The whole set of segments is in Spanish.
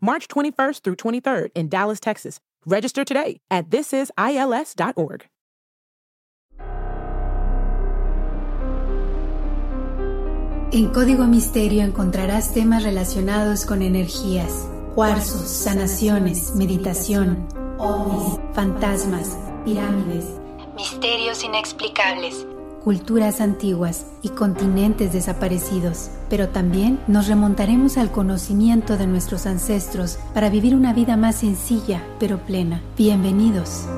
March 21st through 23rd in Dallas, Texas. Register today at thisisils.org. En Código Misterio encontrarás temas relacionados con energías, cuarzos, sanaciones, meditación, ovnis, fantasmas, pirámides, misterios inexplicables, culturas antiguas y continentes desaparecidos. Pero también nos remontaremos al conocimiento de nuestros ancestros para vivir una vida más sencilla pero plena. Bienvenidos.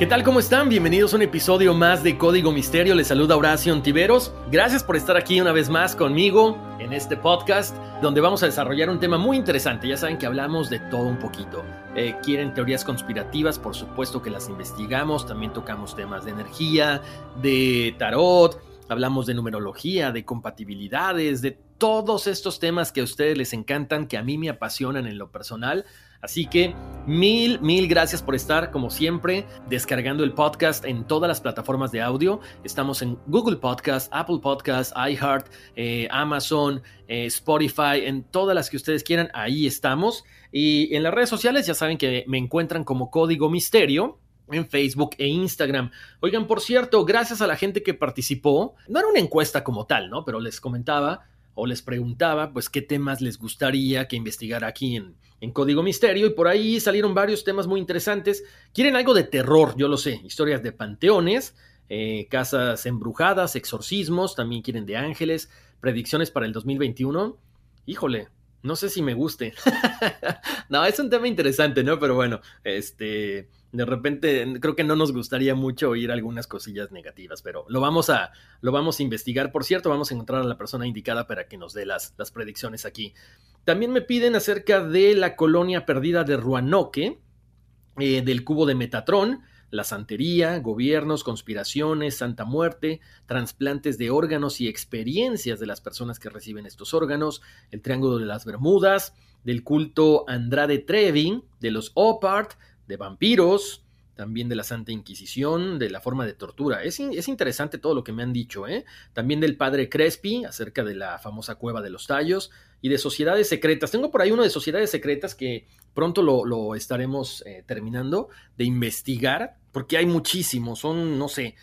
¿Qué tal? ¿Cómo están? Bienvenidos a un episodio más de Código Misterio. Les saluda Horacio Ontiveros. Gracias por estar aquí una vez más conmigo en este podcast donde vamos a desarrollar un tema muy interesante. Ya saben que hablamos de todo un poquito. Eh, quieren teorías conspirativas, por supuesto que las investigamos. También tocamos temas de energía, de tarot. Hablamos de numerología, de compatibilidades, de todos estos temas que a ustedes les encantan, que a mí me apasionan en lo personal. Así que mil, mil gracias por estar, como siempre, descargando el podcast en todas las plataformas de audio. Estamos en Google Podcast, Apple Podcast, iHeart, eh, Amazon, eh, Spotify, en todas las que ustedes quieran, ahí estamos. Y en las redes sociales ya saben que me encuentran como Código Misterio en Facebook e Instagram. Oigan, por cierto, gracias a la gente que participó, no era una encuesta como tal, ¿no? Pero les comentaba o les preguntaba, pues, qué temas les gustaría que investigara aquí en, en Código Misterio y por ahí salieron varios temas muy interesantes. Quieren algo de terror, yo lo sé, historias de panteones, eh, casas embrujadas, exorcismos, también quieren de ángeles, predicciones para el 2021. Híjole, no sé si me guste. no, es un tema interesante, ¿no? Pero bueno, este, de repente creo que no nos gustaría mucho oír algunas cosillas negativas, pero lo vamos a, lo vamos a investigar. Por cierto, vamos a encontrar a la persona indicada para que nos dé las, las predicciones aquí. También me piden acerca de la colonia perdida de Ruanoque, eh, del cubo de Metatrón, la santería, gobiernos, conspiraciones, santa muerte, trasplantes de órganos y experiencias de las personas que reciben estos órganos, el Triángulo de las Bermudas, del culto Andrade Trevi, de los Opart, de vampiros, también de la Santa Inquisición, de la forma de tortura. Es, es, interesante todo lo que me han dicho, ¿eh? También del padre Crespi, acerca de la famosa cueva de los tallos, y de sociedades secretas. Tengo por ahí uno de sociedades secretas que pronto lo, estaremos eh, terminando de investigar, porque hay muchísimos, son, no sé,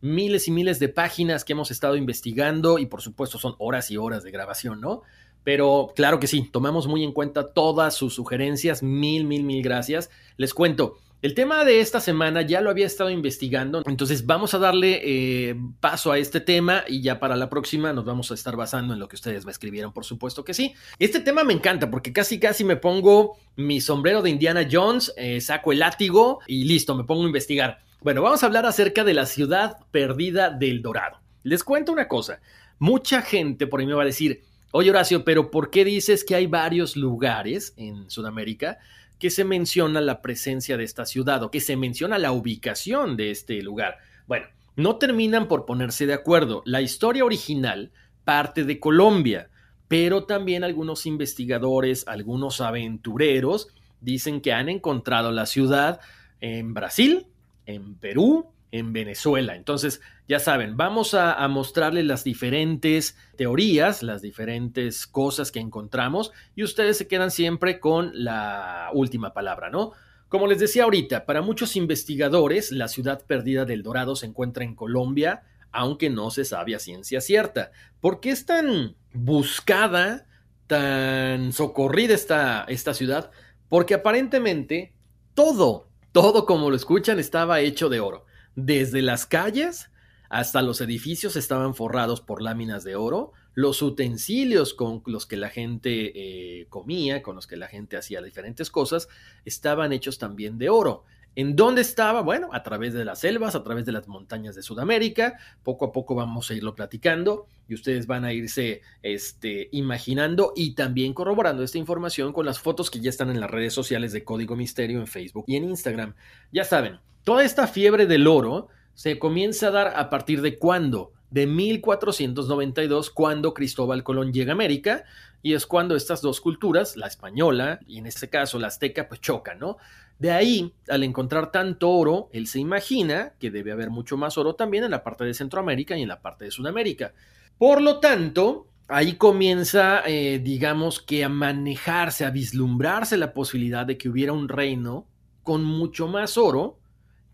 miles y miles de páginas que hemos estado investigando, y por supuesto son horas y horas de grabación, ¿no? Pero claro que sí, tomamos muy en cuenta todas sus sugerencias. Mil, mil, mil gracias. Les cuento, el tema de esta semana ya lo había estado investigando, entonces vamos a darle eh, paso a este tema y ya para la próxima nos vamos a estar basando en lo que ustedes me escribieron, por supuesto que sí. Este tema me encanta porque casi casi me pongo mi sombrero de Indiana Jones, eh, saco el látigo y listo, me pongo a investigar. Bueno, vamos a hablar acerca de la ciudad perdida del Dorado. Les cuento una cosa, mucha gente por ahí me va a decir, oye Horacio, pero ¿por qué dices que hay varios lugares en Sudamérica? que se menciona la presencia de esta ciudad o que se menciona la ubicación de este lugar. Bueno, no terminan por ponerse de acuerdo. La historia original parte de Colombia, pero también algunos investigadores, algunos aventureros dicen que han encontrado la ciudad en Brasil, en Perú, en Venezuela. Entonces, ya saben, vamos a, mostrarles las diferentes teorías, las diferentes cosas que encontramos y ustedes se quedan siempre con la última palabra, ¿no? Como les decía ahorita, para muchos investigadores, la ciudad perdida del Dorado se encuentra en Colombia, aunque no se sabe a ciencia cierta. ¿Por qué es tan buscada tan socorrida esta, esta ciudad? Porque aparentemente todo, todo como lo escuchan estaba hecho de oro. Desde las calles hasta los edificios estaban forrados por láminas de oro, los utensilios con los que la gente eh, comía, con los que la gente hacía diferentes cosas, estaban hechos también de oro. ¿En dónde estaba? Bueno, a través de las selvas, a través de las montañas de Sudamérica. Poco a poco vamos a irlo platicando y ustedes van a irse este, imaginando y también corroborando esta información con las fotos que ya están en las redes sociales de Código Misterio en Facebook y en Instagram. Ya saben, toda esta fiebre del oro se comienza a dar a partir de cuándo? De 1492, cuando Cristóbal Colón llega a América, y es cuando estas dos culturas, la española y en este caso la azteca, pues chocan, ¿no? De ahí, al encontrar tanto oro, él se imagina que debe haber mucho más oro también en la parte de Centroamérica y en la parte de Sudamérica. Por lo tanto, ahí comienza, eh, digamos que a manejarse, a vislumbrarse la posibilidad de que hubiera un reino con mucho más oro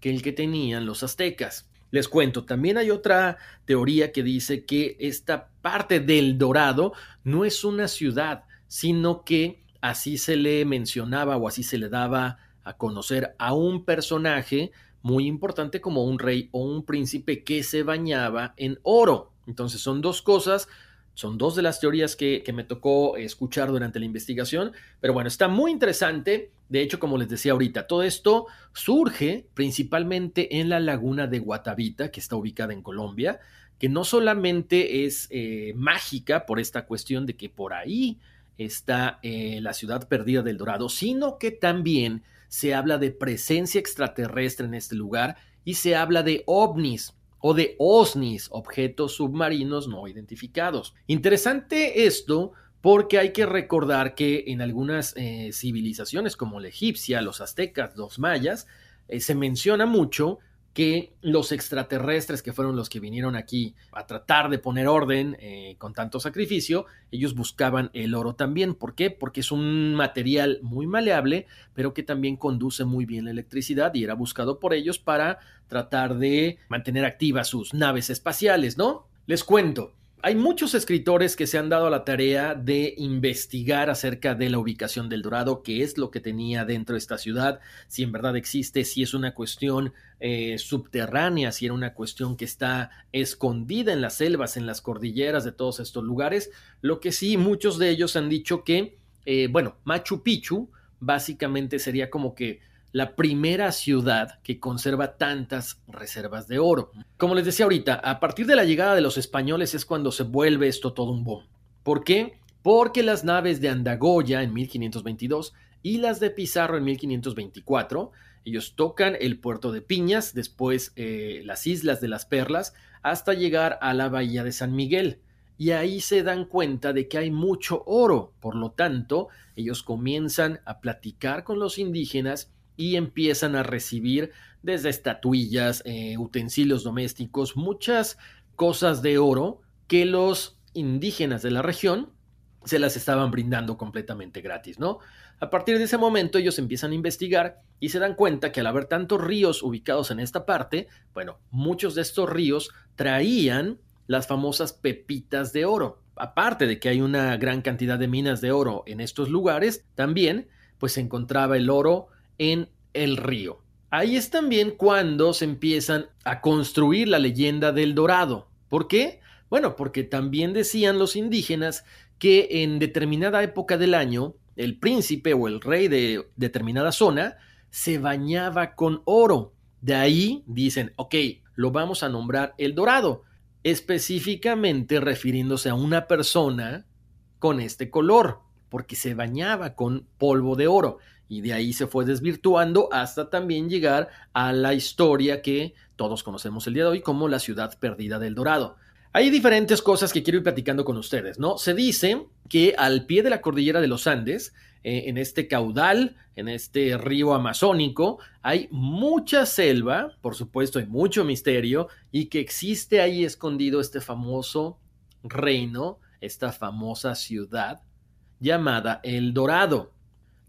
que el que tenían los aztecas. Les cuento, también hay otra teoría que dice que esta parte del Dorado no es una ciudad, sino que así se le mencionaba o así se le daba a conocer a un personaje muy importante como un rey o un príncipe que se bañaba en oro. Entonces son dos cosas, son dos de las teorías que, me tocó escuchar durante la investigación, pero bueno, está muy interesante. De hecho, como les decía ahorita, todo esto surge principalmente en la laguna de Guatavita, que está ubicada en Colombia, que no solamente es eh, mágica por esta cuestión de que por ahí está eh, la ciudad perdida del Dorado, sino que también se habla de presencia extraterrestre en este lugar y se habla de ovnis o de OSNIs, objetos submarinos no identificados. Interesante esto porque hay que recordar que en algunas eh, civilizaciones como la egipcia, los aztecas, los mayas, eh, se menciona mucho que los extraterrestres que fueron los que vinieron aquí a tratar de poner orden eh, con tanto sacrificio, ellos buscaban el oro también. ¿Por qué? Porque es un material muy maleable, pero que también conduce muy bien la electricidad y era buscado por ellos para tratar de mantener activas sus naves espaciales, ¿no? Les cuento, hay muchos escritores que se han dado a la tarea de investigar acerca de la ubicación del Dorado, qué es lo que tenía dentro de esta ciudad, si en verdad existe, si es una cuestión eh, subterránea, si era una cuestión que está escondida en las selvas, en las cordilleras de todos estos lugares. Lo que sí, muchos de ellos han dicho que, eh, bueno, Machu Picchu básicamente sería como que la primera ciudad que conserva tantas reservas de oro. Como les decía ahorita, a partir de la llegada de los españoles es cuando se vuelve esto todo un boom. ¿Por qué? Porque las naves de Andagoya en 1522 y las de Pizarro en 1524, ellos tocan el puerto de Piñas, después eh, las Islas de las Perlas, hasta llegar a la bahía de San Miguel. Y ahí se dan cuenta de que hay mucho oro. Por lo tanto, ellos comienzan a platicar con los indígenas y empiezan a recibir desde estatuillas, eh, utensilios domésticos, muchas cosas de oro que los indígenas de la región se las estaban brindando completamente gratis, ¿no? A partir de ese momento ellos empiezan a investigar y se dan cuenta que al haber tantos ríos ubicados en esta parte, bueno, muchos de estos ríos traían las famosas pepitas de oro. Aparte de que hay una gran cantidad de minas de oro en estos lugares, también pues se encontraba el oro en el río. Ahí es también cuando se empiezan a construir la leyenda del dorado. ¿Por qué? Bueno, porque también decían los indígenas que en determinada época del año el príncipe o el rey de determinada zona se bañaba con oro. De ahí dicen, ok, lo vamos a nombrar el dorado, específicamente refiriéndose a una persona con este color, porque se bañaba con polvo de oro y de ahí se fue desvirtuando hasta también llegar a la historia que todos conocemos el día de hoy como la ciudad perdida del Dorado. Hay diferentes cosas que quiero ir platicando con ustedes, ¿no? Se dice que al pie de la cordillera de los Andes, eh, en este caudal, en este río amazónico, hay mucha selva, por supuesto hay mucho misterio, y que existe ahí escondido este famoso reino, esta famosa ciudad llamada El Dorado.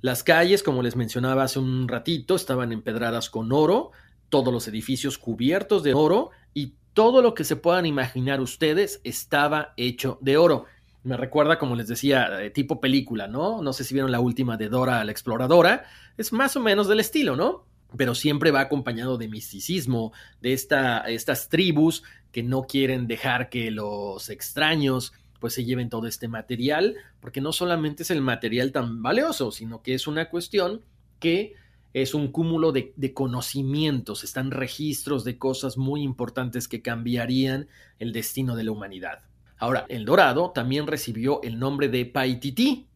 Las calles, como les mencionaba hace un ratito, estaban empedradas con oro, todos los edificios cubiertos de oro y todo lo que se puedan imaginar ustedes estaba hecho de oro. Me recuerda, como les decía, tipo película, ¿no? No sé si vieron la última de Dora la Exploradora. Es más o menos del estilo, ¿no? Pero siempre va acompañado de misticismo, de esta, estas tribus que no quieren dejar que los extraños pues se lleven todo este material, porque no solamente es el material tan valioso, sino que es una cuestión que es un cúmulo de, de, conocimientos, están registros de cosas muy importantes que cambiarían el destino de la humanidad. Ahora, el dorado también recibió el nombre de Paititi,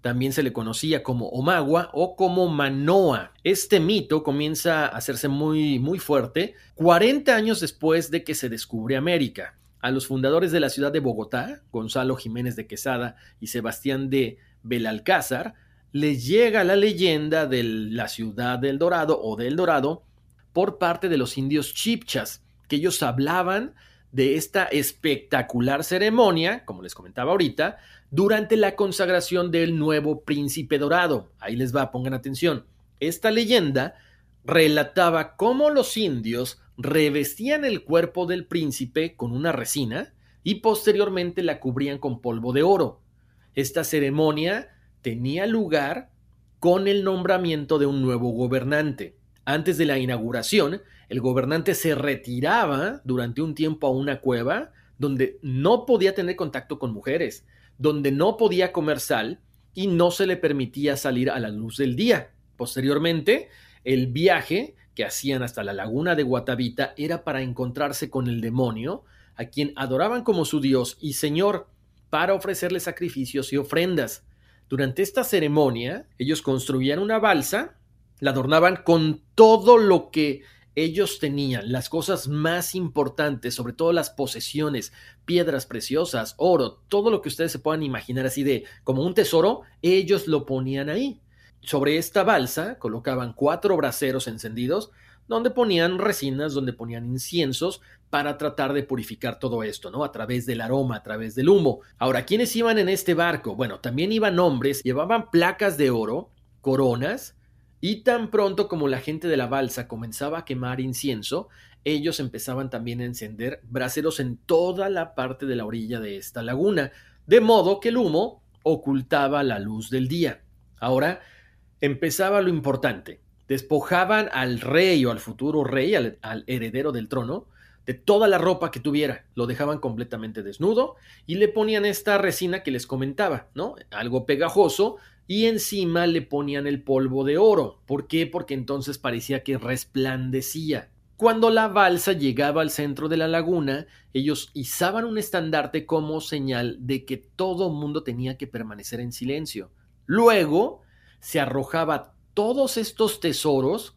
también se le conocía como Omagua o como Manoa. Este mito comienza a hacerse muy, muy fuerte 40 años después de que se descubre América. A los fundadores de la ciudad de Bogotá, Gonzalo Jiménez de Quesada y Sebastián de Belalcázar, les llega la leyenda de la ciudad del Dorado o del Dorado por parte de los indios chipchas, que ellos hablaban de esta espectacular ceremonia, como les comentaba ahorita, durante la consagración del nuevo príncipe dorado. Ahí les va, pongan atención. Esta leyenda relataba cómo los indios revestían el cuerpo del príncipe con una resina y posteriormente la cubrían con polvo de oro. Esta ceremonia tenía lugar con el nombramiento de un nuevo gobernante. Antes de la inauguración, el gobernante se retiraba durante un tiempo a una cueva donde no podía tener contacto con mujeres, donde no podía comer sal y no se le permitía salir a la luz del día. Posteriormente, el viaje que hacían hasta la laguna de Guatavita era para encontrarse con el demonio, a quien adoraban como su dios y señor, para ofrecerle sacrificios y ofrendas. Durante esta ceremonia, ellos construían una balsa, la adornaban con todo lo que ellos tenían las cosas más importantes, sobre todo las posesiones, piedras preciosas, oro, todo lo que ustedes se puedan imaginar así de como un tesoro, ellos lo ponían ahí. Sobre esta balsa colocaban cuatro braseros encendidos, donde ponían resinas, donde ponían inciensos para tratar de purificar todo esto, ¿no? A través del aroma, a través del humo. Ahora, ¿quiénes iban en este barco? Bueno, también iban hombres, llevaban placas de oro, coronas, y tan pronto como la gente de la balsa comenzaba a quemar incienso, ellos empezaban también a encender braseros en toda la parte de la orilla de esta laguna, de modo que el humo ocultaba la luz del día. Ahora empezaba lo importante. Despojaban al rey o al futuro rey, al, heredero del trono, de toda la ropa que tuviera, lo dejaban completamente desnudo y le ponían esta resina que les comentaba, ¿no? Algo pegajoso y encima le ponían el polvo de oro. ¿Por qué? Porque entonces parecía que resplandecía. Cuando la balsa llegaba al centro de la laguna, ellos izaban un estandarte como señal de que todo mundo tenía que permanecer en silencio. Luego se arrojaba todos estos tesoros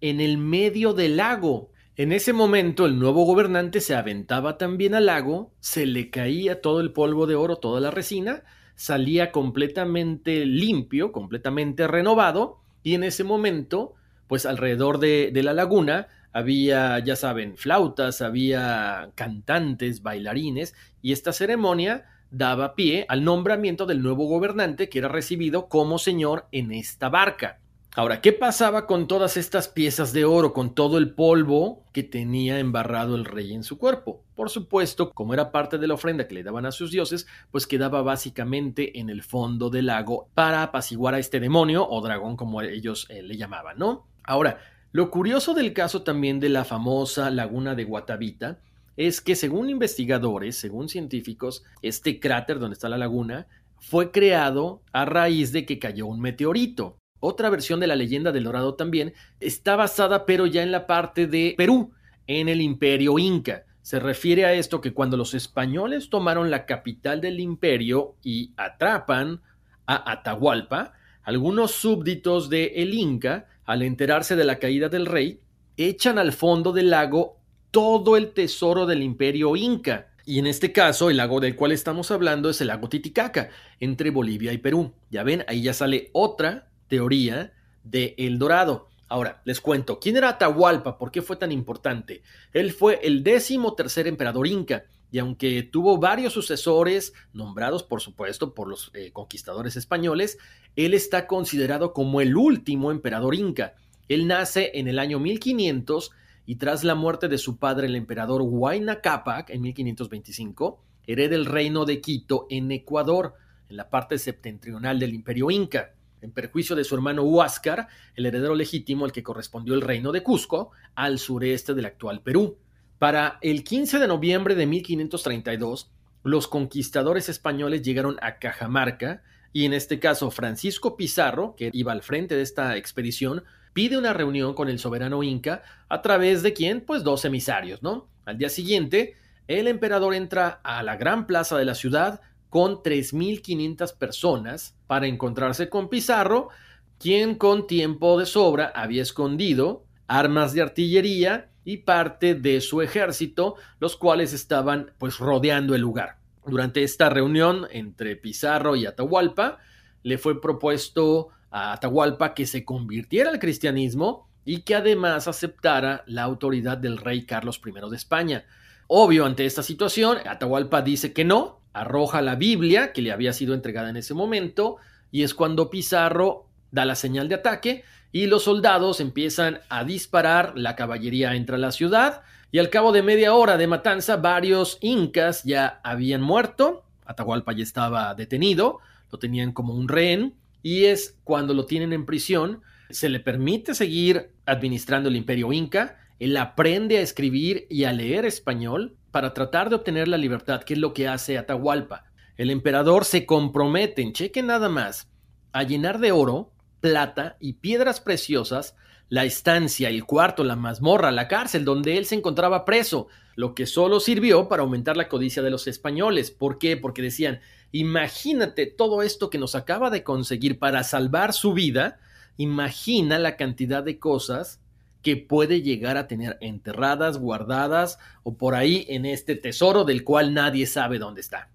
en el medio del lago. En ese momento el nuevo gobernante se aventaba también al lago, se le caía todo el polvo de oro, toda la resina, salía completamente limpio, completamente renovado, y en ese momento, pues alrededor de, de la laguna había, ya saben, flautas, había cantantes, bailarines, y esta ceremonia daba pie al nombramiento del nuevo gobernante que era recibido como señor en esta barca. Ahora, ¿qué pasaba con todas estas piezas de oro, con todo el polvo que tenía embarrado el rey en su cuerpo? Por supuesto, como era parte de la ofrenda que le daban a sus dioses, pues quedaba básicamente en el fondo del lago para apaciguar a este demonio o dragón como ellos eh, le llamaban, ¿no? Ahora, lo curioso del caso también de la famosa laguna de Guatavita es que según investigadores, según científicos, este cráter donde está la laguna fue creado a raíz de que cayó un meteorito. Otra versión de la leyenda del Dorado también está basada pero ya en la parte de Perú, en el imperio inca. Se refiere a esto que cuando los españoles tomaron la capital del imperio y atrapan a Atahualpa, algunos súbditos de el Inca, al enterarse de la caída del rey, echan al fondo del lago todo el tesoro del imperio inca. Y en este caso, el lago del cual estamos hablando es el lago Titicaca, entre Bolivia y Perú. Ya ven, ahí ya sale otra teoría de El Dorado. Ahora, les cuento, ¿quién era Atahualpa? ¿Por qué fue tan importante? Él fue el décimo tercer emperador inca, y aunque tuvo varios sucesores, nombrados por supuesto por los eh, conquistadores españoles, él está considerado como el último emperador inca. Él nace en el año 1500 y tras la muerte de su padre, el emperador Huayna Capac, en 1525, hereda el reino de Quito en Ecuador, en la parte septentrional del imperio inca, en perjuicio de su hermano Huáscar, el heredero legítimo al que correspondió el reino de Cusco, al sureste del actual Perú. Para el 15 de noviembre de 1532, los conquistadores españoles llegaron a Cajamarca y en este caso Francisco Pizarro, que iba al frente de esta expedición, pide una reunión con el soberano inca a través de quien, pues dos emisarios, ¿no? Al día siguiente, el emperador entra a la gran plaza de la ciudad con 3.500 personas para encontrarse con Pizarro, quien con tiempo de sobra había escondido armas de artillería y parte de su ejército, los cuales estaban pues rodeando el lugar. Durante esta reunión entre Pizarro y Atahualpa, le fue propuesto a Atahualpa que se convirtiera al cristianismo y que además aceptara la autoridad del rey Carlos I de España. Obvio, ante esta situación, Atahualpa dice que no, arroja la Biblia que le había sido entregada en ese momento, y es cuando Pizarro da la señal de ataque y los soldados empiezan a disparar, la caballería entra a la ciudad y al cabo de media hora de matanza varios incas ya habían muerto, Atahualpa ya estaba detenido, lo tenían como un rehén y es cuando lo tienen en prisión, se le permite seguir administrando el imperio inca, él aprende a escribir y a leer español para tratar de obtener la libertad, que es lo que hace Atahualpa. El emperador se compromete, en cheque nada más, a llenar de oro plata y piedras preciosas la estancia, el cuarto, la mazmorra, la cárcel donde él se encontraba preso, lo que solo sirvió para aumentar la codicia de los españoles. ¿Por qué? Porque decían, imagínate todo esto que nos acaba de conseguir para salvar su vida, imagina la cantidad de cosas que puede llegar a tener enterradas, guardadas o por ahí en este tesoro del cual nadie sabe dónde está.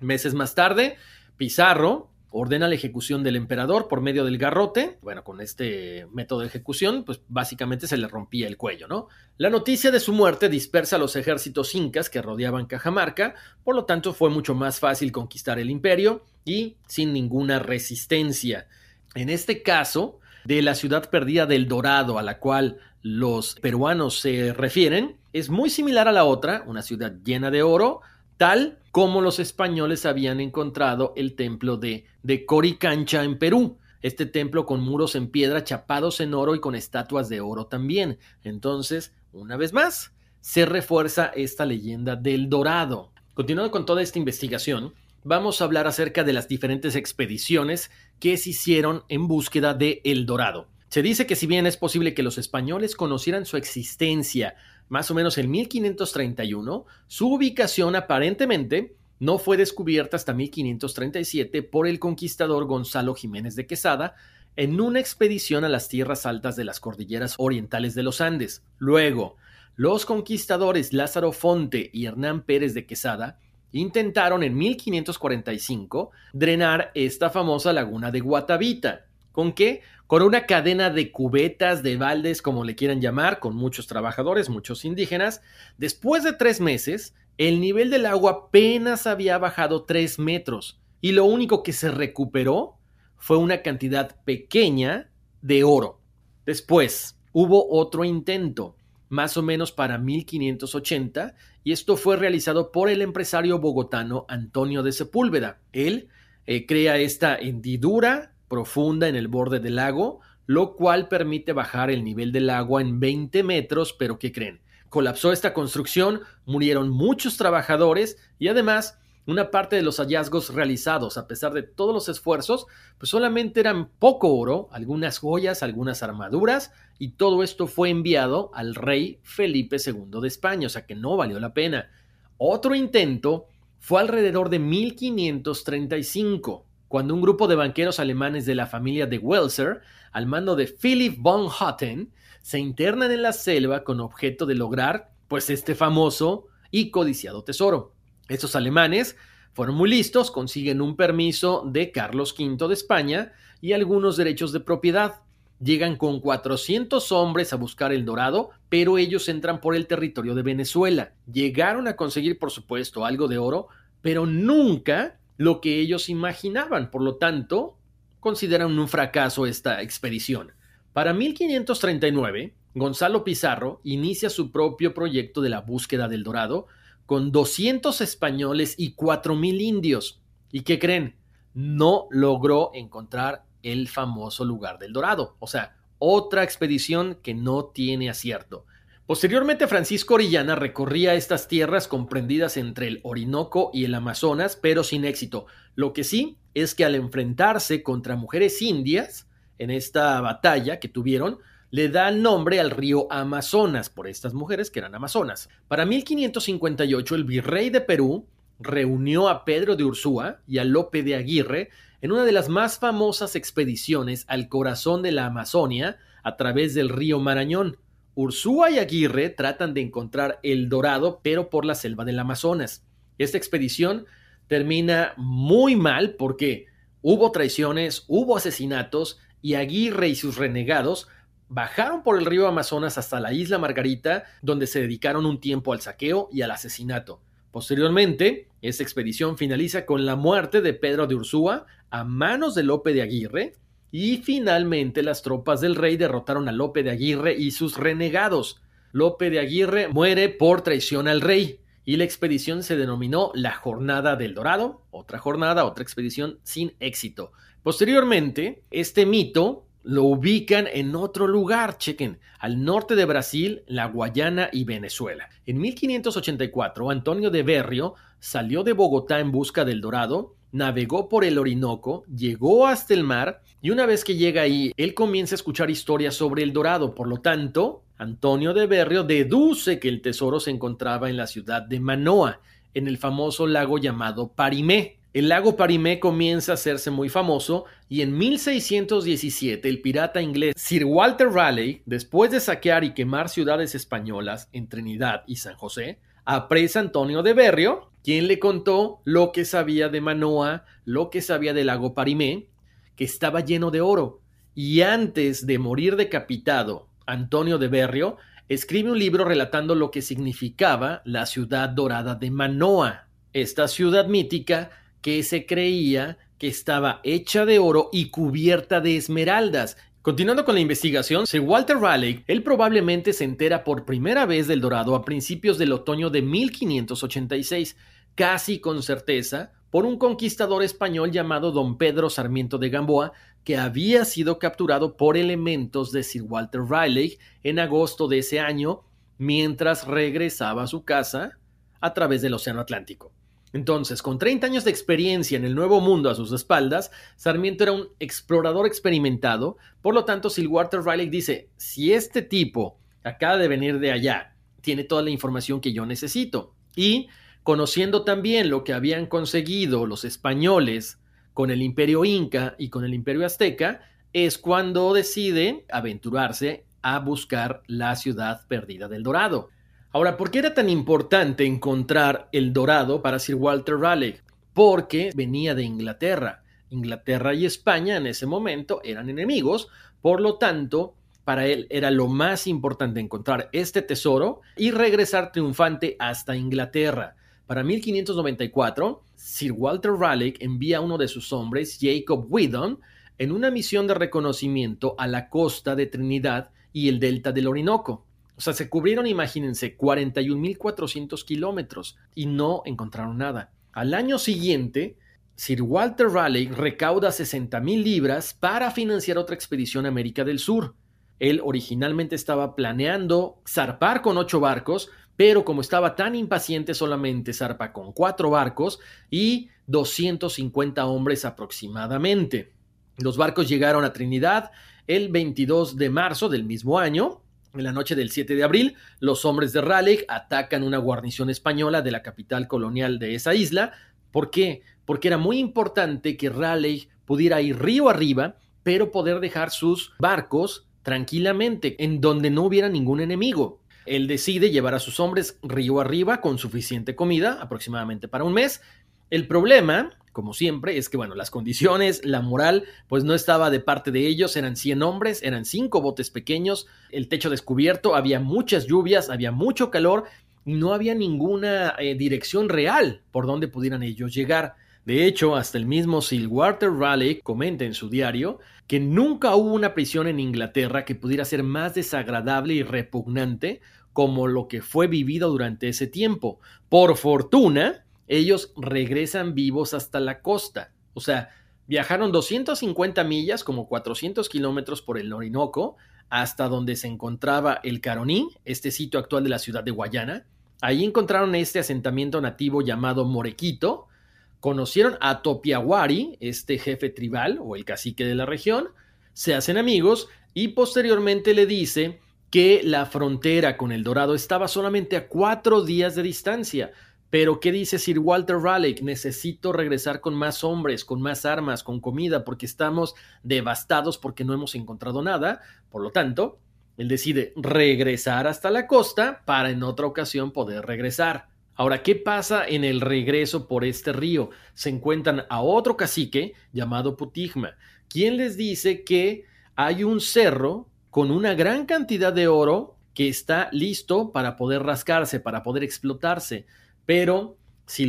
Meses más tarde, Pizarro, ordena la ejecución del emperador por medio del garrote. Bueno, con este método de ejecución, pues básicamente se le rompía el cuello, ¿no? La noticia de su muerte dispersa a los ejércitos incas que rodeaban Cajamarca, por lo tanto fue mucho más fácil conquistar el imperio y sin ninguna resistencia. En este caso, de la ciudad perdida del Dorado a la cual los peruanos se refieren, es muy similar a la otra, una ciudad llena de oro, tal como los españoles habían encontrado el templo de, de Coricancha en Perú. Este templo con muros en piedra chapados en oro y con estatuas de oro también. Entonces, una vez más, se refuerza esta leyenda del Dorado. Continuando con toda esta investigación, vamos a hablar acerca de las diferentes expediciones que se hicieron en búsqueda de El Dorado. Se dice que si bien es posible que los españoles conocieran su existencia más o menos en 1531, su ubicación aparentemente no fue descubierta hasta 1537 por el conquistador Gonzalo Jiménez de Quesada en una expedición a las tierras altas de las cordilleras orientales de los Andes. Luego, los conquistadores Lázaro Fonte y Hernán Pérez de Quesada intentaron en 1545 drenar esta famosa laguna de Guatavita. ¿Con qué? con una cadena de cubetas, de baldes, como le quieran llamar, con muchos trabajadores, muchos indígenas. Después de tres meses, el nivel del agua apenas había bajado tres metros y lo único que se recuperó fue una cantidad pequeña de oro. Después hubo otro intento, más o menos para 1580, y esto fue realizado por el empresario bogotano Antonio de Sepúlveda. Él eh, crea esta hendidura profunda en el borde del lago, lo cual permite bajar el nivel del agua en 20 metros, pero ¿qué creen? Colapsó esta construcción, murieron muchos trabajadores y además una parte de los hallazgos realizados, a pesar de todos los esfuerzos, pues solamente eran poco oro, algunas joyas, algunas armaduras, y todo esto fue enviado al rey Felipe II de España, o sea que no valió la pena. Otro intento fue alrededor de 1535, cuando un grupo de banqueros alemanes de la familia de Welser, al mando de Philip von Hotten, se internan en la selva con objeto de lograr, pues, este famoso y codiciado tesoro. Estos alemanes fueron muy listos, consiguen un permiso de Carlos V de España y algunos derechos de propiedad. Llegan con 400 hombres a buscar el dorado, pero ellos entran por el territorio de Venezuela. Llegaron a conseguir, por supuesto, algo de oro, pero nunca lo que ellos imaginaban. Por lo tanto, consideran un fracaso esta expedición. Para 1539, Gonzalo Pizarro inicia su propio proyecto de la búsqueda del dorado con 200 españoles y 4.000 indios. ¿Y qué creen? No logró encontrar el famoso lugar del Dorado. O sea, otra expedición que no tiene acierto. Posteriormente, Francisco Orellana recorría estas tierras comprendidas entre el Orinoco y el Amazonas, pero sin éxito. Lo que sí es que al enfrentarse contra mujeres indias en esta batalla que tuvieron, le da el nombre al río Amazonas por estas mujeres que eran amazonas. Para 1558 el virrey de Perú reunió a Pedro de Ursúa y a Lope de Aguirre en una de las más famosas expediciones al corazón de la Amazonia a través del río Marañón. Ursúa y Aguirre tratan de encontrar el dorado, pero por la selva del Amazonas. Esta expedición termina muy mal porque hubo traiciones, hubo asesinatos y Aguirre y sus renegados bajaron por el río Amazonas hasta la isla Margarita, donde se dedicaron un tiempo al saqueo y al asesinato. Posteriormente, esta expedición finaliza con la muerte de Pedro de Ursúa a manos de Lope de Aguirre, y finalmente las tropas del rey derrotaron a Lope de Aguirre y sus renegados. Lope de Aguirre muere por traición al rey, y la expedición se denominó la Jornada del Dorado, otra jornada, otra expedición sin éxito. Posteriormente, este mito lo ubican en otro lugar, chequen, al norte de Brasil, la Guayana y Venezuela. En 1584, Antonio de Berrio salió de Bogotá en busca del Dorado, navegó por el Orinoco, llegó hasta el mar y una vez que llega ahí, él comienza a escuchar historias sobre el Dorado. Por lo tanto, Antonio de Berrio deduce que el tesoro se encontraba en la ciudad de Manoa, en el famoso lago llamado Parimé. El lago Parimé comienza a hacerse muy famoso y en 1617 el pirata inglés Sir Walter Raleigh, después de saquear y quemar ciudades españolas en Trinidad y San José, a Antonio de Berrio, quien le contó lo que sabía de Manoa, lo que sabía del lago Parimé, que estaba lleno de oro. Y antes de morir decapitado, Antonio de Berrio escribe un libro relatando lo que significaba la ciudad dorada de Manoa. Esta ciudad mítica que se creía que estaba hecha de oro y cubierta de esmeraldas. Continuando con la investigación, Sir Walter Raleigh, él probablemente se entera por primera vez del dorado a principios del otoño de 1586, casi con certeza, por un conquistador español llamado don Pedro Sarmiento de Gamboa, que había sido capturado por elementos de Sir Walter Raleigh en agosto de ese año, mientras regresaba a su casa a través del Océano Atlántico. Entonces, con 30 años de experiencia en el Nuevo Mundo a sus espaldas, Sarmiento era un explorador experimentado, por lo tanto, Walter Riley dice, si este tipo acaba de venir de allá, tiene toda la información que yo necesito. Y conociendo también lo que habían conseguido los españoles con el imperio inca y con el imperio azteca, es cuando decide aventurarse a buscar la ciudad perdida del Dorado. Ahora, ¿por qué era tan importante encontrar el dorado para Sir Walter Raleigh? Porque venía de Inglaterra. Inglaterra y España en ese momento eran enemigos, por lo tanto, para él era lo más importante encontrar este tesoro y regresar triunfante hasta Inglaterra. Para 1594, Sir Walter Raleigh envía a uno de sus hombres, Jacob Whedon, en una misión de reconocimiento a la costa de Trinidad y el delta del Orinoco. O sea, se cubrieron, imagínense, 41.400 kilómetros y no encontraron nada. Al año siguiente, Sir Walter Raleigh recauda 60.000 libras para financiar otra expedición a América del Sur. Él originalmente estaba planeando zarpar con ocho barcos, pero como estaba tan impaciente solamente zarpa con cuatro barcos y 250 hombres aproximadamente. Los barcos llegaron a Trinidad el 22 de marzo del mismo año en la noche del 7 de abril, los hombres de Raleigh atacan una guarnición española de la capital colonial de esa isla. ¿Por qué? Porque era muy importante que Raleigh pudiera ir río arriba, pero poder dejar sus barcos tranquilamente, en donde no hubiera ningún enemigo. Él decide llevar a sus hombres río arriba con suficiente comida, aproximadamente para un mes. El problema como siempre, es que, bueno, las condiciones, la moral, pues no estaba de parte de ellos, eran 100 hombres, eran 5 botes pequeños, el techo descubierto, había muchas lluvias, había mucho calor y no había ninguna eh, dirección real por donde pudieran ellos llegar. De hecho, hasta el mismo Sir Walter Raleigh comenta en su diario que nunca hubo una prisión en Inglaterra que pudiera ser más desagradable y repugnante como lo que fue vivido durante ese tiempo. Por fortuna, ellos regresan vivos hasta la costa. O sea, viajaron 250 millas, como 400 kilómetros por el Orinoco, hasta donde se encontraba el Caroní, este sitio actual de la ciudad de Guayana. Ahí encontraron este asentamiento nativo llamado Morequito, conocieron a Topiaguari, este jefe tribal o el cacique de la región, se hacen amigos y posteriormente le dice que la frontera con el Dorado estaba solamente a cuatro días de distancia. Pero, ¿qué dice Sir Walter Raleigh? Necesito regresar con más hombres, con más armas, con comida, porque estamos devastados porque no hemos encontrado nada. Por lo tanto, él decide regresar hasta la costa para en otra ocasión poder regresar. Ahora, ¿qué pasa en el regreso por este río? Se encuentran a otro cacique llamado Putigma, quien les dice que hay un cerro con una gran cantidad de oro que está listo para poder rascarse, para poder explotarse. Pero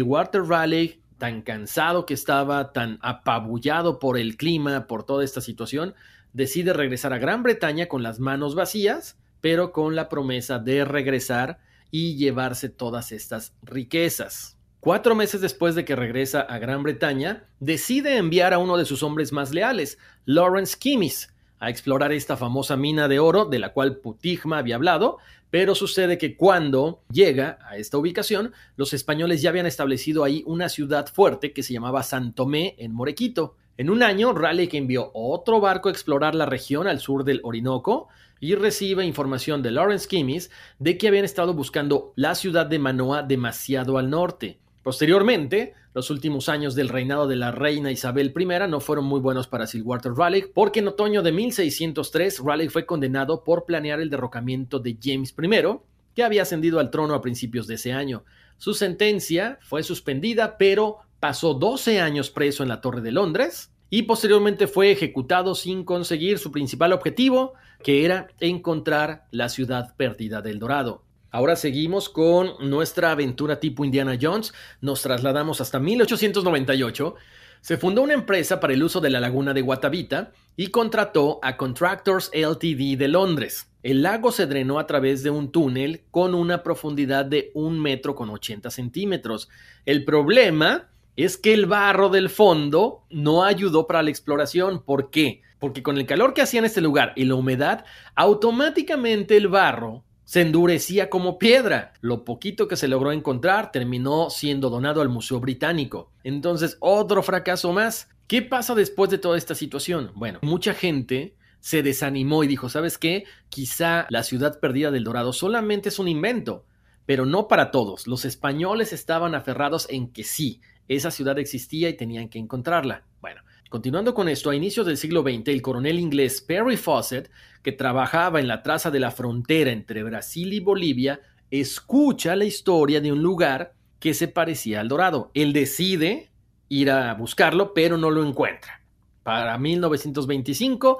Walter Raleigh, tan cansado que estaba, tan apabullado por el clima, por toda esta situación, decide regresar a Gran Bretaña con las manos vacías, pero con la promesa de regresar y llevarse todas estas riquezas. Cuatro meses después de que regresa a Gran Bretaña, decide enviar a uno de sus hombres más leales, Lawrence Kimis, a explorar esta famosa mina de oro de la cual Putigma había hablado, pero sucede que cuando llega a esta ubicación, los españoles ya habían establecido ahí una ciudad fuerte que se llamaba San Tomé en Morequito. En un año, Raleigh envió otro barco a explorar la región al sur del Orinoco y recibe información de Lawrence Kimis de que habían estado buscando la ciudad de Manoa demasiado al norte. Posteriormente, los últimos años del reinado de la reina Isabel I no fueron muy buenos para Sir Walter Raleigh, porque en otoño de 1603 Raleigh fue condenado por planear el derrocamiento de James I, que había ascendido al trono a principios de ese año. Su sentencia fue suspendida, pero pasó 12 años preso en la Torre de Londres y posteriormente fue ejecutado sin conseguir su principal objetivo, que era encontrar la ciudad perdida del Dorado. Ahora seguimos con nuestra aventura tipo Indiana Jones. Nos trasladamos hasta 1898. Se fundó una empresa para el uso de la laguna de Guatavita y contrató a Contractors Ltd de Londres. El lago se drenó a través de un túnel con una profundidad de un metro con 80 centímetros. El problema es que el barro del fondo no ayudó para la exploración. ¿Por qué? Porque con el calor que hacía en este lugar y la humedad, automáticamente el barro se endurecía como piedra. Lo poquito que se logró encontrar terminó siendo donado al Museo Británico. Entonces, otro fracaso más. ¿Qué pasa después de toda esta situación? Bueno, mucha gente se desanimó y dijo, ¿sabes qué? Quizá la ciudad perdida del Dorado solamente es un invento, pero no para todos. Los españoles estaban aferrados en que sí, esa ciudad existía y tenían que encontrarla. Bueno, Continuando con esto, a inicios del siglo XX, el coronel inglés Perry Fawcett, que trabajaba en la traza de la frontera entre Brasil y Bolivia, escucha la historia de un lugar que se parecía al Dorado. Él decide ir a buscarlo, pero no lo encuentra. Para 1925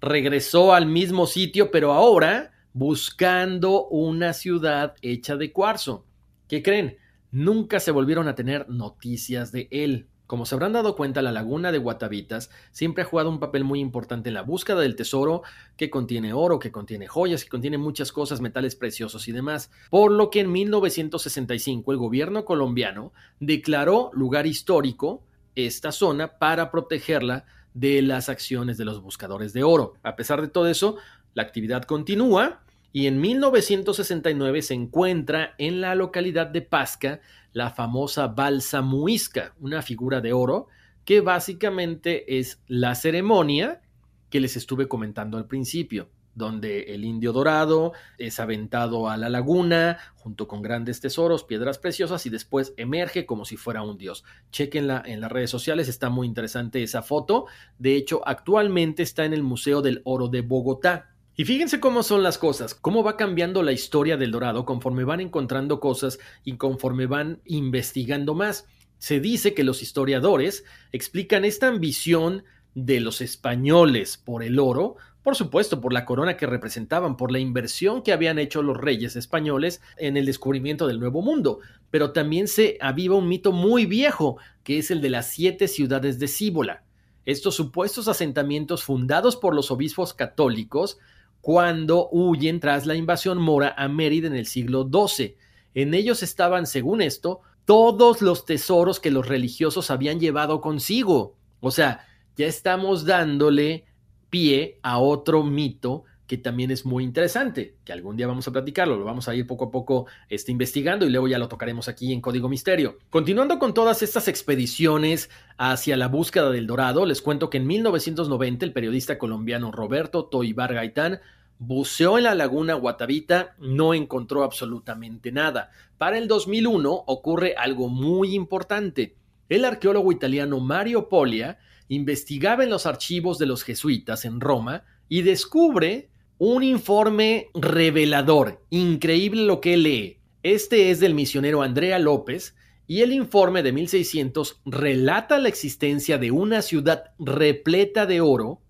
regresó al mismo sitio, pero ahora buscando una ciudad hecha de cuarzo. ¿Qué creen? Nunca se volvieron a tener noticias de él. Como se habrán dado cuenta, la laguna de Guatavitas siempre ha jugado un papel muy importante en la búsqueda del tesoro que contiene oro, que contiene joyas, que contiene muchas cosas, metales preciosos y demás. Por lo que en 1965 el gobierno colombiano declaró lugar histórico esta zona para protegerla de las acciones de los buscadores de oro. A pesar de todo eso, la actividad continúa y en 1969 se encuentra en la localidad de Pasca la famosa balsa muisca, una figura de oro que básicamente es la ceremonia que les estuve comentando al principio, donde el indio dorado es aventado a la laguna junto con grandes tesoros, piedras preciosas y después emerge como si fuera un dios. Chequenla en las redes sociales, está muy interesante esa foto. De hecho, actualmente está en el Museo del Oro de Bogotá. Y fíjense cómo son las cosas, cómo va cambiando la historia del Dorado conforme van encontrando cosas y conforme van investigando más. Se dice que los historiadores explican esta ambición de los españoles por el oro, por supuesto por la corona que representaban, por la inversión que habían hecho los reyes españoles en el descubrimiento del Nuevo Mundo, pero también se aviva un mito muy viejo, que es el de las siete ciudades de Cíbola. Estos supuestos asentamientos fundados por los obispos católicos cuando huyen tras la invasión mora a Mérida en el siglo XII. En ellos estaban, según esto, todos los tesoros que los religiosos habían llevado consigo. O sea, ya estamos dándole pie a otro mito que también es muy interesante, que algún día vamos a platicarlo, lo vamos a ir poco a poco este, investigando y luego ya lo tocaremos aquí en Código Misterio. Continuando con todas estas expediciones hacia la búsqueda del dorado, les cuento que en 1990 el periodista colombiano Roberto Toibar Gaitán buceó en la laguna Guatavita, no encontró absolutamente nada. Para el 2001 ocurre algo muy importante. El arqueólogo italiano Mario Polia investigaba en los archivos de los jesuitas en Roma y descubre un informe revelador, increíble lo que lee. Este es del misionero Andrea López y el informe de 1600 relata la existencia de una ciudad repleta de oro,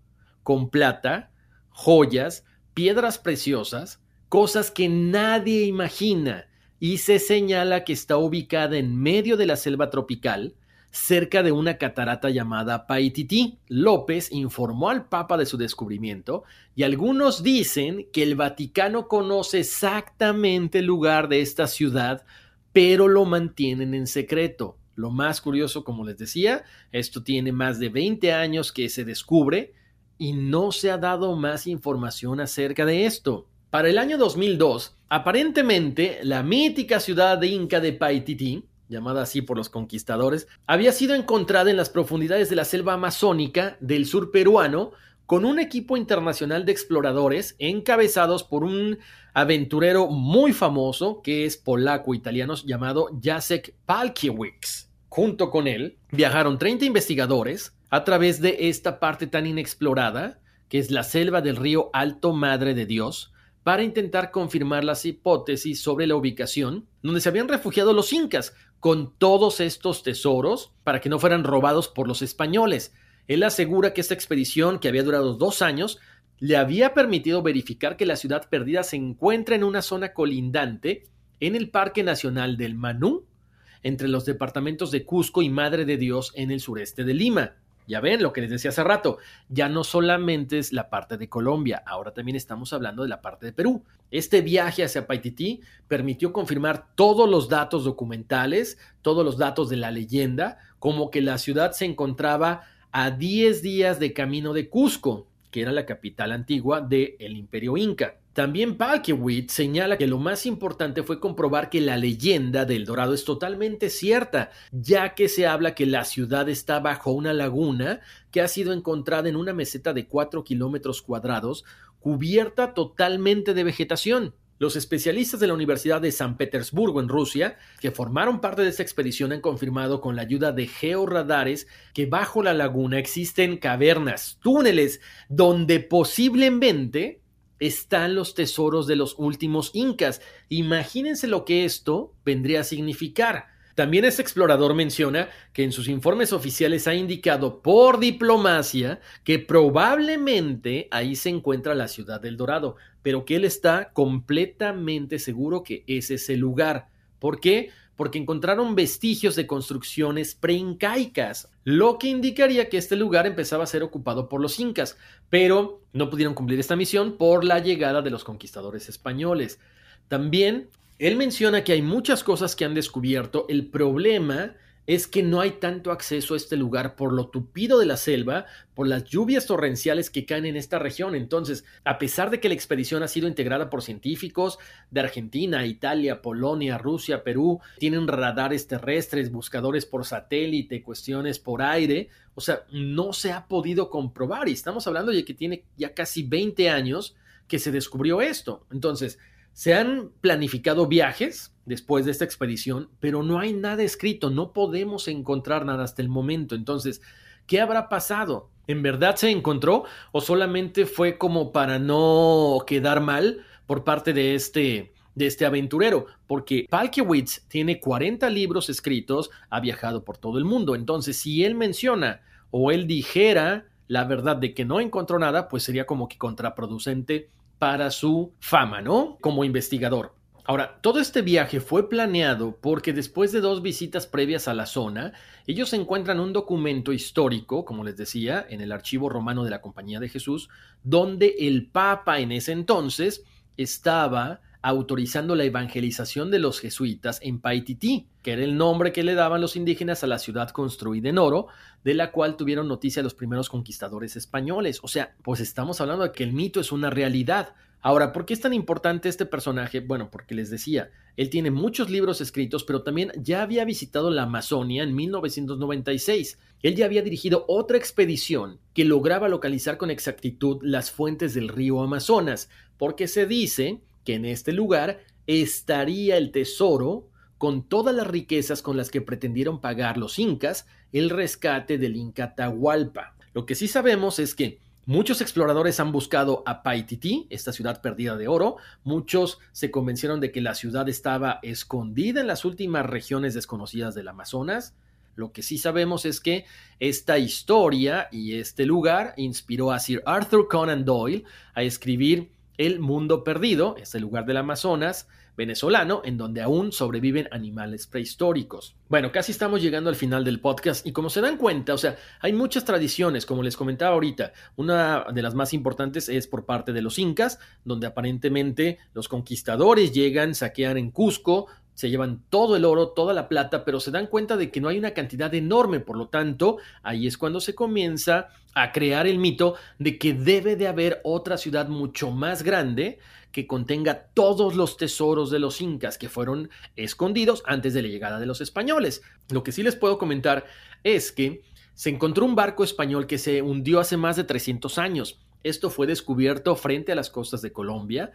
con plata, joyas, piedras preciosas, cosas que nadie imagina, y se señala que está ubicada en medio de la selva tropical, cerca de una catarata llamada Paititi. López informó al Papa de su descubrimiento y algunos dicen que el Vaticano conoce exactamente el lugar de esta ciudad, pero lo mantienen en secreto. Lo más curioso, como les decía, esto tiene más de 20 años que se descubre y no se ha dado más información acerca de esto. Para el año 2002, aparentemente la mítica ciudad de Inca de Paititi llamada así por los conquistadores, había sido encontrada en las profundidades de la selva amazónica del sur peruano con un equipo internacional de exploradores encabezados por un aventurero muy famoso que es polaco-italiano llamado Jacek Palkiewicz. Junto con él viajaron 30 investigadores a través de esta parte tan inexplorada que es la selva del río Alto Madre de Dios, para intentar confirmar las hipótesis sobre la ubicación donde se habían refugiado los incas con todos estos tesoros para que no fueran robados por los españoles. Él asegura que esta expedición, que había durado dos años, le había permitido verificar que la ciudad perdida se encuentra en una zona colindante en el Parque Nacional del Manú, entre los departamentos de Cusco y Madre de Dios en el sureste de Lima. Ya ven lo que les decía hace rato, ya no solamente es la parte de Colombia, ahora también estamos hablando de la parte de Perú. Este viaje hacia Paititi permitió confirmar todos los datos documentales, todos los datos de la leyenda, como que la ciudad se encontraba a 10 días de camino de Cusco, que era la capital antigua del Imperio Inca. También Palkiewicz señala que lo más importante fue comprobar que la leyenda del Dorado es totalmente cierta, ya que se habla que la ciudad está bajo una laguna que ha sido encontrada en una meseta de 4 kilómetros cuadrados, cubierta totalmente de vegetación. Los especialistas de la Universidad de San Petersburgo en Rusia, que formaron parte de esta expedición, han confirmado con la ayuda de georradares que bajo la laguna existen cavernas, túneles, donde posiblemente están los tesoros de los últimos incas. Imagínense lo que esto vendría a significar. También este explorador menciona que en sus informes oficiales ha indicado por diplomacia que probablemente ahí se encuentra la ciudad del Dorado, pero que él está completamente seguro que ese es el lugar. ¿Por qué? Porque encontraron vestigios de construcciones preincaicas, lo que indicaría que este lugar empezaba a ser ocupado por los incas, pero no pudieron cumplir esta misión por la llegada de los conquistadores españoles. También él menciona que hay muchas cosas que han descubierto, el problema es que no hay tanto acceso a este lugar por lo tupido de la selva, por las lluvias torrenciales que caen en esta región. Entonces, a pesar de que la expedición ha sido integrada por científicos de Argentina, Italia, Polonia, Rusia, Perú, tienen radares terrestres, buscadores por satélite, cuestiones por aire, o sea, no se ha podido comprobar y estamos hablando de que tiene ya casi 20 años que se descubrió esto. Entonces, se han planificado viajes después de esta expedición, pero no hay nada escrito, no podemos encontrar nada hasta el momento. Entonces, ¿qué habrá pasado? ¿En verdad se encontró o solamente fue como para no quedar mal por parte de este de este aventurero, porque Palkiewicz tiene 40 libros escritos, ha viajado por todo el mundo, entonces si él menciona o él dijera la verdad de que no encontró nada, pues sería como que contraproducente para su fama, ¿no? Como investigador. Ahora, todo este viaje fue planeado porque después de dos visitas previas a la zona, ellos encuentran un documento histórico, como les decía, en el archivo romano de la Compañía de Jesús, donde el Papa en ese entonces estaba autorizando la evangelización de los jesuitas en Paititi, que era el nombre que le daban los indígenas a la ciudad construida en oro, de la cual tuvieron noticia los primeros conquistadores españoles. O sea, pues estamos hablando de que el mito es una realidad. Ahora, ¿por qué es tan importante este personaje? Bueno, porque les decía, él tiene muchos libros escritos, pero también ya había visitado la Amazonia en 1996. Él ya había dirigido otra expedición que lograba localizar con exactitud las fuentes del río Amazonas, porque se dice que en este lugar estaría el tesoro con todas las riquezas con las que pretendieron pagar los incas el rescate del Inca Tahualpa. Lo que sí sabemos es que Muchos exploradores han buscado a Paititi, esta ciudad perdida de oro. Muchos se convencieron de que la ciudad estaba escondida en las últimas regiones desconocidas del Amazonas. Lo que sí sabemos es que esta historia y este lugar inspiró a Sir Arthur Conan Doyle a escribir el Mundo Perdido, este lugar del Amazonas venezolano, en donde aún sobreviven animales prehistóricos. Bueno, casi estamos llegando al final del podcast y como se dan cuenta, o sea, hay muchas tradiciones, como les comentaba ahorita, una de las más importantes es por parte de los incas, donde aparentemente los conquistadores llegan, saquean en Cusco, se llevan todo el oro, toda la plata, pero se dan cuenta de que no hay una cantidad enorme, por lo tanto, ahí es cuando se comienza a crear el mito de que debe de haber otra ciudad mucho más grande que contenga todos los tesoros de los incas que fueron escondidos antes de la llegada de los españoles. Lo que sí les puedo comentar es que se encontró un barco español que se hundió hace más de 300 años. Esto fue descubierto frente a las costas de Colombia.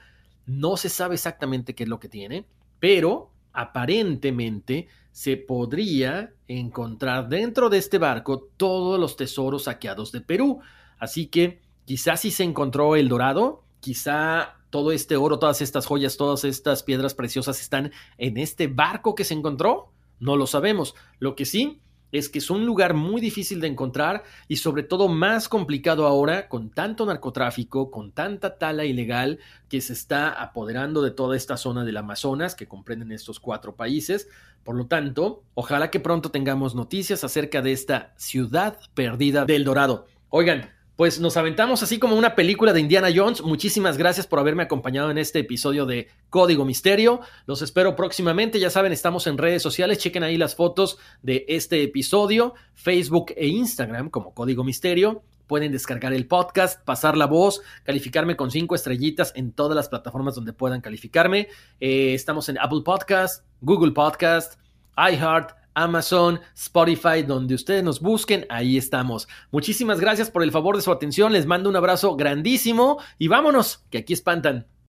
No se sabe exactamente qué es lo que tiene, pero aparentemente se podría encontrar dentro de este barco todos los tesoros saqueados de Perú. Así que quizás si se encontró el dorado, quizá todo este oro, todas estas joyas, todas estas piedras preciosas están en este barco que se encontró. No lo sabemos. Lo que sí es que es un lugar muy difícil de encontrar y sobre todo más complicado ahora con tanto narcotráfico, con tanta tala ilegal que se está apoderando de toda esta zona del Amazonas que comprenden estos cuatro países. Por lo tanto, ojalá que pronto tengamos noticias acerca de esta ciudad perdida del Dorado. Oigan, pues nos aventamos así como una película de Indiana Jones. Muchísimas gracias por haberme acompañado en este episodio de Código Misterio. Los espero próximamente. Ya saben, estamos en redes sociales. Chequen ahí las fotos de este episodio, Facebook e Instagram como Código Misterio. Pueden descargar el podcast, pasar la voz, calificarme con cinco estrellitas en todas las plataformas donde puedan calificarme. Eh, estamos en Apple Podcast, Google Podcast, iHeart, Amazon, Spotify, donde ustedes nos busquen, ahí estamos. Muchísimas gracias por el favor de su atención, les mando un abrazo grandísimo y vámonos, que aquí espantan.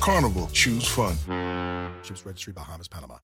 Carnival, choose fun. Ships Registry, Bahamas, Panama.